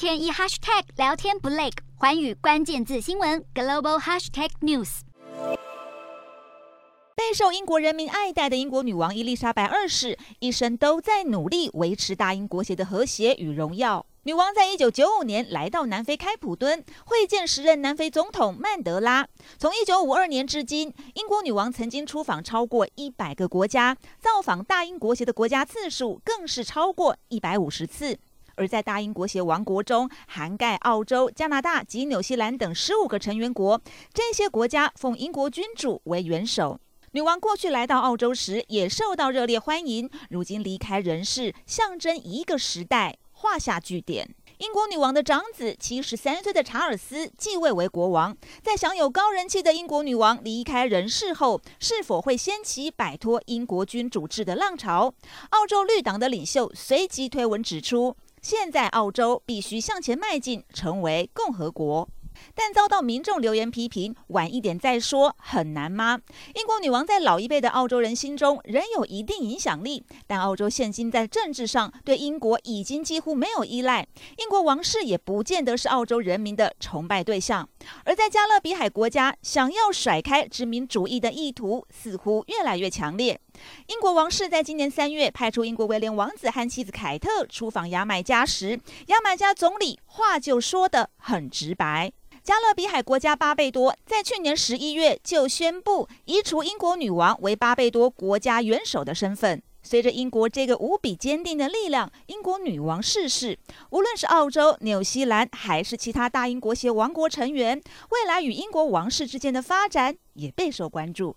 天一 hashtag 聊天不累，环宇关键字新闻 global hashtag news。备受英国人民爱戴的英国女王伊丽莎白二世，一生都在努力维持大英国协的和谐与荣耀。女王在一九九五年来到南非开普敦，会见时任南非总统曼德拉。从一九五二年至今，英国女王曾经出访超过一百个国家，造访大英国协的国家次数更是超过一百五十次。而在大英国协王国中，涵盖澳洲、加拿大及纽西兰等十五个成员国，这些国家奉英国君主为元首。女王过去来到澳洲时也受到热烈欢迎，如今离开人世，象征一个时代画下句点。英国女王的长子七十三岁的查尔斯继位为国王，在享有高人气的英国女王离开人世后，是否会掀起摆脱英国君主制的浪潮？澳洲绿党的领袖随即推文指出，现在澳洲必须向前迈进，成为共和国。但遭到民众留言批评，晚一点再说很难吗？英国女王在老一辈的澳洲人心中仍有一定影响力，但澳洲现今在政治上对英国已经几乎没有依赖，英国王室也不见得是澳洲人民的崇拜对象。而在加勒比海国家，想要甩开殖民主义的意图似乎越来越强烈。英国王室在今年三月派出英国威廉王子和妻子凯特出访牙买加时，牙买加总理话就说得很直白。加勒比海国家巴贝多在去年十一月就宣布移除英国女王为巴贝多国家元首的身份。随着英国这个无比坚定的力量，英国女王逝世，无论是澳洲、纽西兰还是其他大英国协王国成员，未来与英国王室之间的发展也备受关注。